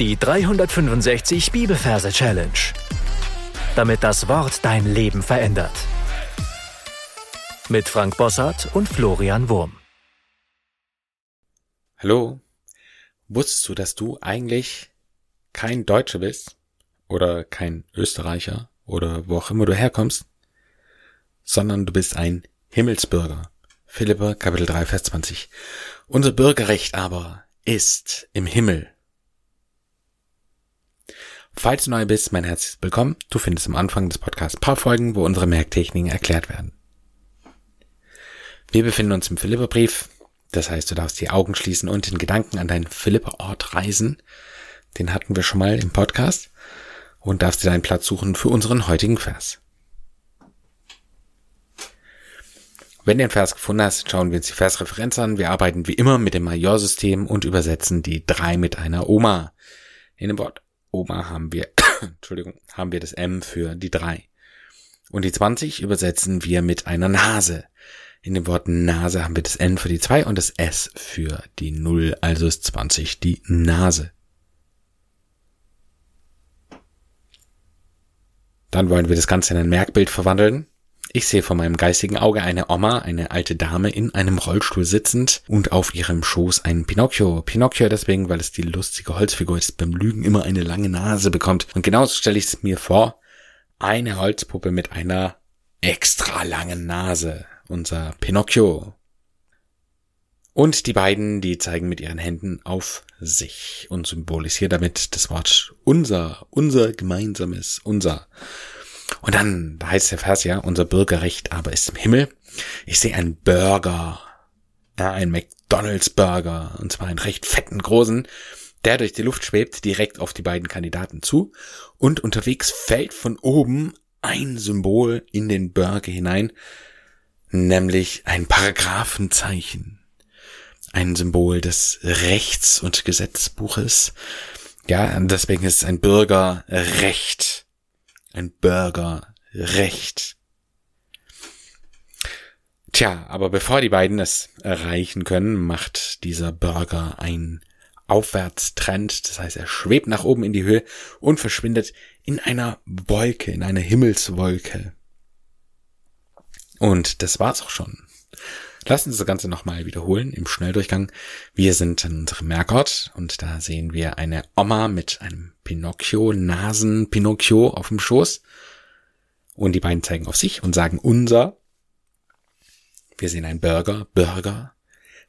Die 365 Bibelverse Challenge. Damit das Wort dein Leben verändert. Mit Frank Bossart und Florian Wurm. Hallo. Wusstest du, dass du eigentlich kein Deutscher bist? Oder kein Österreicher? Oder wo auch immer du herkommst? Sondern du bist ein Himmelsbürger. Philippa Kapitel 3 Vers 20. Unser Bürgerrecht aber ist im Himmel Falls du neu bist, mein herzliches Willkommen. Du findest am Anfang des Podcasts paar Folgen, wo unsere Merktechniken erklärt werden. Wir befinden uns im Philipperbrief. Das heißt, du darfst die Augen schließen und den Gedanken an deinen Philipperort reisen. Den hatten wir schon mal im Podcast. Und darfst dir deinen Platz suchen für unseren heutigen Vers. Wenn du den Vers gefunden hast, schauen wir uns die Versreferenz an. Wir arbeiten wie immer mit dem Majorsystem und übersetzen die drei mit einer Oma. In dem Wort Oma haben wir, Entschuldigung, haben wir das M für die drei. Und die 20 übersetzen wir mit einer Nase. In dem Wort Nase haben wir das N für die zwei und das S für die Null, also ist 20 die Nase. Dann wollen wir das Ganze in ein Merkbild verwandeln. Ich sehe vor meinem geistigen Auge eine Oma, eine alte Dame in einem Rollstuhl sitzend und auf ihrem Schoß ein Pinocchio. Pinocchio deswegen, weil es die lustige Holzfigur ist, beim Lügen immer eine lange Nase bekommt. Und genauso stelle ich es mir vor. Eine Holzpuppe mit einer extra langen Nase. Unser Pinocchio. Und die beiden, die zeigen mit ihren Händen auf sich und symbolisieren damit das Wort unser, unser gemeinsames, unser. Und dann, da heißt der Vers ja, unser Bürgerrecht aber ist im Himmel. Ich sehe einen Burger, ja, einen McDonald's Burger, und zwar einen recht fetten großen, der durch die Luft schwebt, direkt auf die beiden Kandidaten zu. Und unterwegs fällt von oben ein Symbol in den Burger hinein, nämlich ein Paragraphenzeichen. Ein Symbol des Rechts- und Gesetzbuches. Ja, deswegen ist es ein Bürgerrecht ein Burgerrecht. Tja, aber bevor die beiden es erreichen können, macht dieser Burger ein Aufwärtstrend. Das heißt, er schwebt nach oben in die Höhe und verschwindet in einer Wolke, in einer Himmelswolke. Und das war's auch schon. Lassen Sie das Ganze nochmal wiederholen im Schnelldurchgang. Wir sind in unserem Merkort und da sehen wir eine Oma mit einem Pinocchio, Nasen Pinocchio auf dem Schoß. Und die beiden zeigen auf sich und sagen unser. Wir sehen ein Burger, Burger,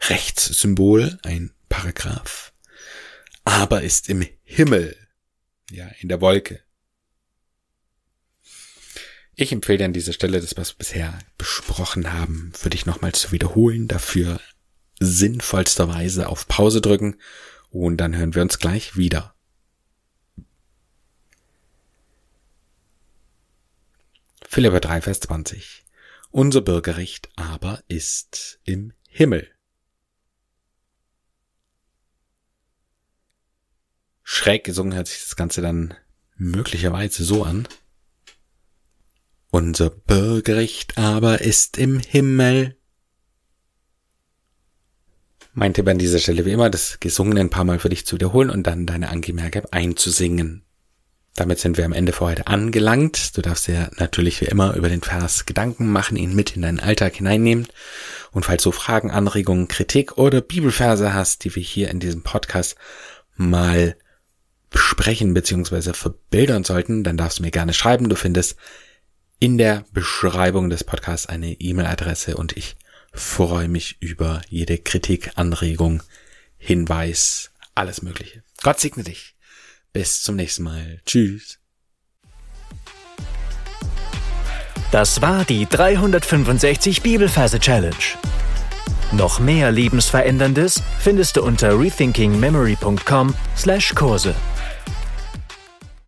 Rechtssymbol, ein Paragraph. Aber ist im Himmel, ja, in der Wolke. Ich empfehle dir an dieser Stelle, das, was wir bisher besprochen haben, für dich nochmal zu wiederholen, dafür sinnvollsterweise auf Pause drücken und dann hören wir uns gleich wieder. Philipper 3, Vers 20. Unser Bürgerrecht aber ist im Himmel. Schräg gesungen hört sich das Ganze dann möglicherweise so an. Unser Bürgerrecht aber ist im Himmel. Mein Tipp an dieser Stelle wie immer, das Gesungene ein paar Mal für dich zu wiederholen und dann deine Angemerke einzusingen. Damit sind wir am Ende für heute angelangt. Du darfst dir natürlich wie immer über den Vers Gedanken machen, ihn mit in deinen Alltag hineinnehmen. Und falls du Fragen, Anregungen, Kritik oder Bibelverse hast, die wir hier in diesem Podcast mal besprechen bzw. verbildern sollten, dann darfst du mir gerne schreiben. Du findest in der Beschreibung des Podcasts eine E-Mail-Adresse und ich freue mich über jede Kritik, Anregung, Hinweis, alles Mögliche. Gott segne dich. Bis zum nächsten Mal. Tschüss. Das war die 365 Bibelferse Challenge. Noch mehr Lebensveränderndes findest du unter rethinkingmemory.com/Kurse.